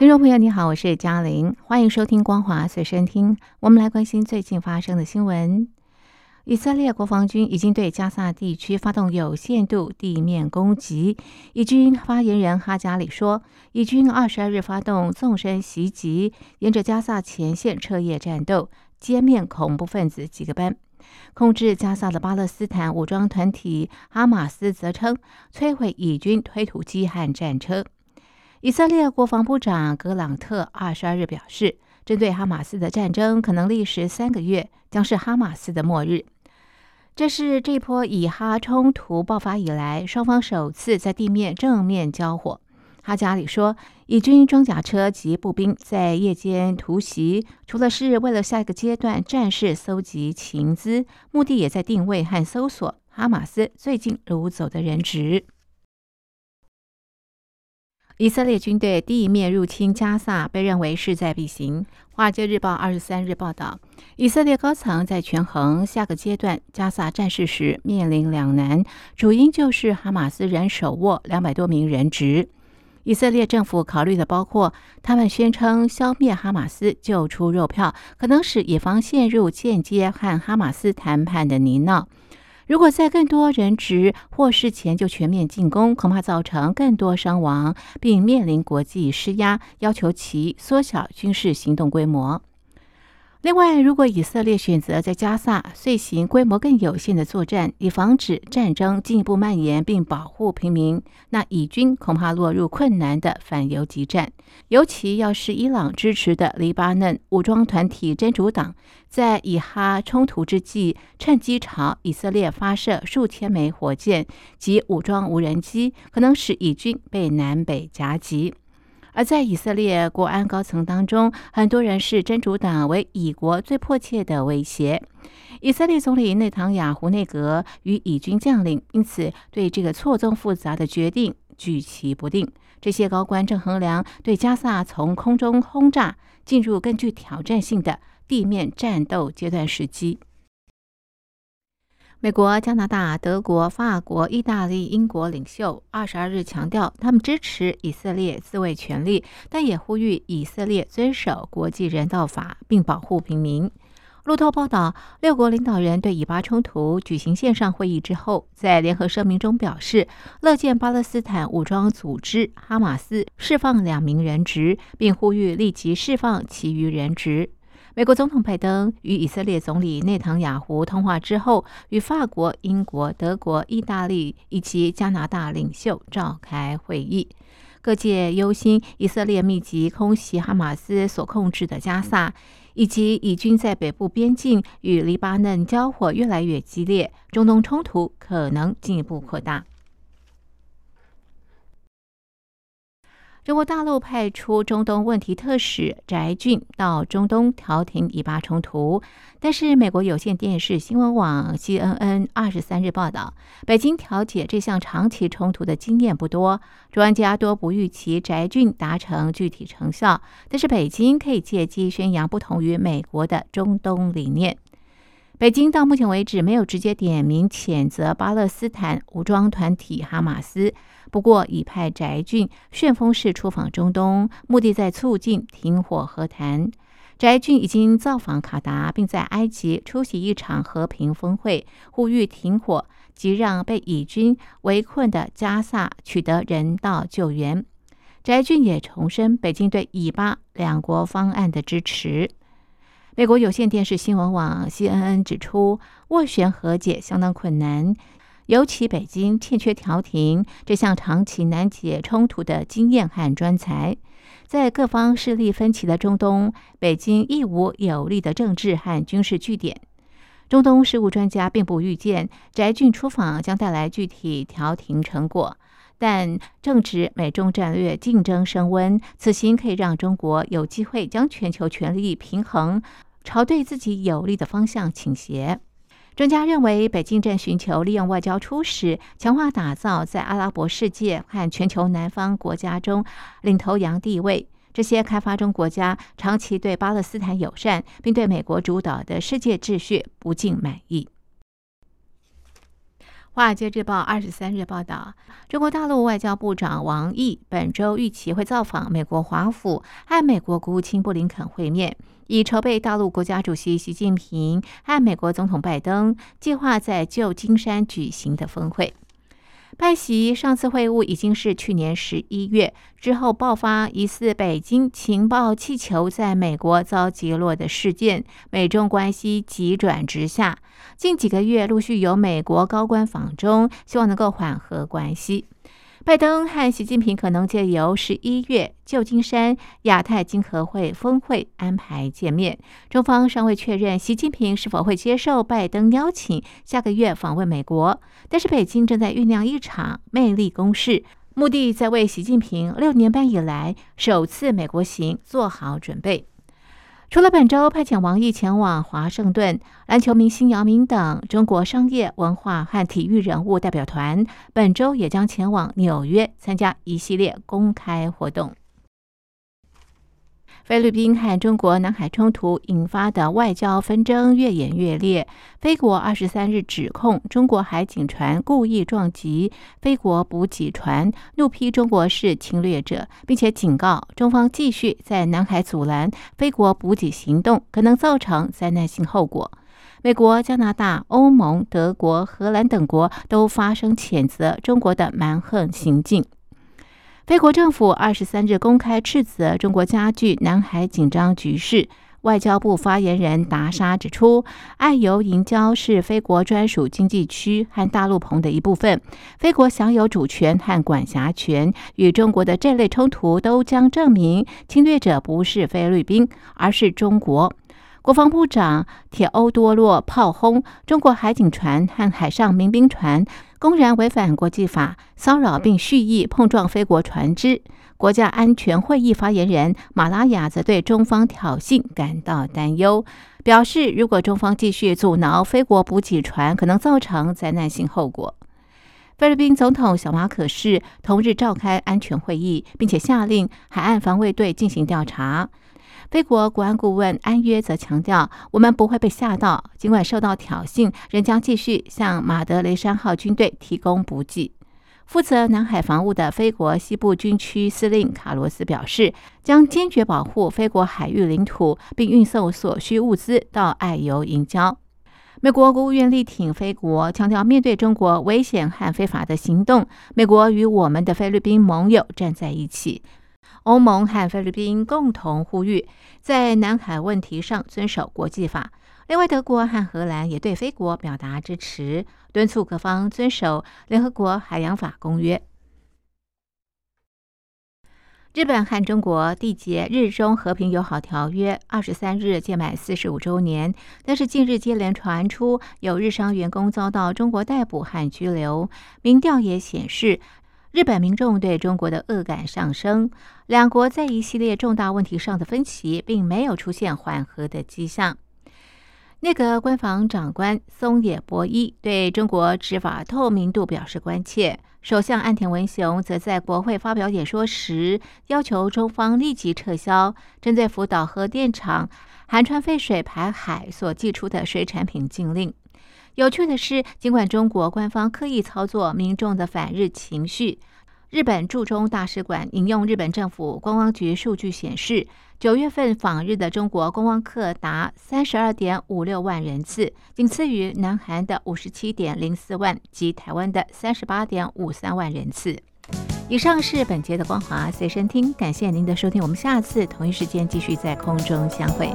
听众朋友，你好，我是嘉玲，欢迎收听《光华随身听》。我们来关心最近发生的新闻。以色列国防军已经对加萨地区发动有限度地面攻击。以军发言人哈加里说，以军二十二日发动纵深袭击，沿着加萨前线彻夜战斗，歼灭恐怖分子几个班。控制加萨的巴勒斯坦武装团体哈马斯则称，摧毁以军推土机和战车。以色列国防部长格朗特二十二日表示，针对哈马斯的战争可能历时三个月，将是哈马斯的末日。这是这波以哈冲突爆发以来，双方首次在地面正面交火。哈加里说，以军装甲车及步兵在夜间突袭，除了是为了下一个阶段战事搜集情资，目的也在定位和搜索哈马斯最近掳走的人质。以色列军队地面入侵加萨被认为势在必行。华尔街日报二十三日报道，以色列高层在权衡下个阶段加萨战事时面临两难，主因就是哈马斯人手握两百多名人质。以色列政府考虑的包括，他们宣称消灭哈马斯救出肉票，可能使以方陷入间接和哈马斯谈判的泥淖。如果在更多人质获释前就全面进攻，恐怕造成更多伤亡，并面临国际施压，要求其缩小军事行动规模。另外，如果以色列选择在加萨遂行规模更有限的作战，以防止战争进一步蔓延并保护平民，那以军恐怕落入困难的反游击战。尤其要是伊朗支持的黎巴嫩武装团体真主党在以哈冲突之际，趁机朝以色列发射数千枚火箭及武装无人机，可能使以军被南北夹击。而在以色列国安高层当中，很多人视真主党为以国最迫切的威胁。以色列总理内塔尼亚胡内阁与以军将领因此对这个错综复杂的决定举棋不定。这些高官正衡量对加萨从空中轰炸进入更具挑战性的地面战斗阶段时机。美国、加拿大、德国、法国、意大利、英国领袖二十二日强调，他们支持以色列自卫权利，但也呼吁以色列遵守国际人道法并保护平民。路透报道，六国领导人对以巴冲突举行线上会议之后，在联合声明中表示，乐见巴勒斯坦武装组织哈马斯释放两名人质，并呼吁立即释放其余人质。美国总统拜登与以色列总理内塔尼亚胡通话之后，与法国、英国、德国、意大利以及加拿大领袖召开会议。各界忧心以色列密集空袭哈马斯所控制的加萨，以及以军在北部边境与黎巴嫩交火越来越激烈，中东冲突可能进一步扩大。中国大陆派出中东问题特使翟俊到中东调停以巴冲突，但是美国有线电视新闻网 CNN 二十三日报道，北京调解这项长期冲突的经验不多，专家多不预期翟俊达成具体成效，但是北京可以借机宣扬不同于美国的中东理念。北京到目前为止没有直接点名谴责巴勒斯坦武装团体哈马斯。不过，已派翟俊旋风式出访中东，目的在促进停火和谈。翟俊已经造访卡达，并在埃及出席一场和平峰会，呼吁停火及让被以军围困的加萨取得人道救援。翟俊也重申北京对以巴两国方案的支持。美国有线电视新闻网 CNN 指出，斡旋和解相当困难。尤其北京欠缺调停这项长期难解冲突的经验和专才，在各方势力分歧的中东，北京亦无有力的政治和军事据点。中东事务专家并不预见翟俊出访将带来具体调停成果，但正值美中战略竞争升温，此行可以让中国有机会将全球权力平衡朝对自己有利的方向倾斜。专家认为，北京正寻求利用外交初始，强化打造在阿拉伯世界和全球南方国家中领头羊地位。这些开发中国家长期对巴勒斯坦友善，并对美国主导的世界秩序不尽满意。华尔街日报二十三日报道，中国大陆外交部长王毅本周预期会造访美国华府，和美国国务卿布林肯会面，以筹备大陆国家主席习近平和美国总统拜登计划在旧金山举行的峰会。拜习上次会晤已经是去年十一月之后爆发疑似北京情报气球在美国遭击落的事件，美中关系急转直下。近几个月陆续有美国高官访中，希望能够缓和关系。拜登和习近平可能借由十一月旧金山亚太经合会峰会安排见面。中方尚未确认习近平是否会接受拜登邀请，下个月访问美国。但是北京正在酝酿一场魅力攻势，目的在为习近平六年半以来首次美国行做好准备。除了本周派遣王毅前往华盛顿，篮球明星姚明等中国商业、文化和体育人物代表团本周也将前往纽约参加一系列公开活动。菲律宾和中国南海冲突引发的外交纷争越演越烈。菲国二十三日指控中国海警船故意撞击菲国补给船，怒批中国是侵略者，并且警告中方继续在南海阻拦菲国补给行动，可能造成灾难性后果。美国、加拿大、欧盟、德国、荷兰等国都发声谴责中国的蛮横行径。菲国政府二十三日公开斥责中国加剧南海紧张局势。外交部发言人达沙指出，爱由营礁是菲国专属经济区和大陆棚的一部分，菲国享有主权和管辖权。与中国的这类冲突都将证明，侵略者不是菲律宾，而是中国。国防部长铁欧多洛炮轰中国海警船和海上民兵船公然违反国际法，骚扰并蓄意碰撞菲国船只。国家安全会议发言人马拉雅则对中方挑衅感到担忧，表示如果中方继续阻挠菲国补给船，可能造成灾难性后果。菲律宾总统小马可是同日召开安全会议，并且下令海岸防卫队进行调查。菲国国安顾问安约则强调，我们不会被吓到，尽管受到挑衅，仍将继续向马德雷山号军队提供补给。负责南海防务的菲国西部军区司令卡罗斯表示，将坚决保护菲国海域领土，并运送所需物资到爱尤营礁。美国国务院力挺菲国，强调面对中国危险和非法的行动，美国与我们的菲律宾盟友站在一起。欧盟和菲律宾共同呼吁，在南海问题上遵守国际法。另外，德国和荷兰也对菲国表达支持，敦促各方遵守联合国海洋法公约。日本和中国缔结日中和平友好条约二十三日届满四十五周年，但是近日接连传出有日商员工遭到中国逮捕和拘留。民调也显示。日本民众对中国的恶感上升，两国在一系列重大问题上的分歧并没有出现缓和的迹象。内阁官房长官松野博一对中国执法透明度表示关切，首相岸田文雄则在国会发表演说时要求中方立即撤销针对福岛核电厂含川废水排海所寄出的水产品禁令。有趣的是，尽管中国官方刻意操作民众的反日情绪，日本驻中大使馆引用日本政府观光局数据显示，九月份访日的中国观光客达三十二点五六万人次，仅次于南韩的五十七点零四万及台湾的三十八点五三万人次。以上是本节的光华随身听，感谢您的收听，我们下次同一时间继续在空中相会。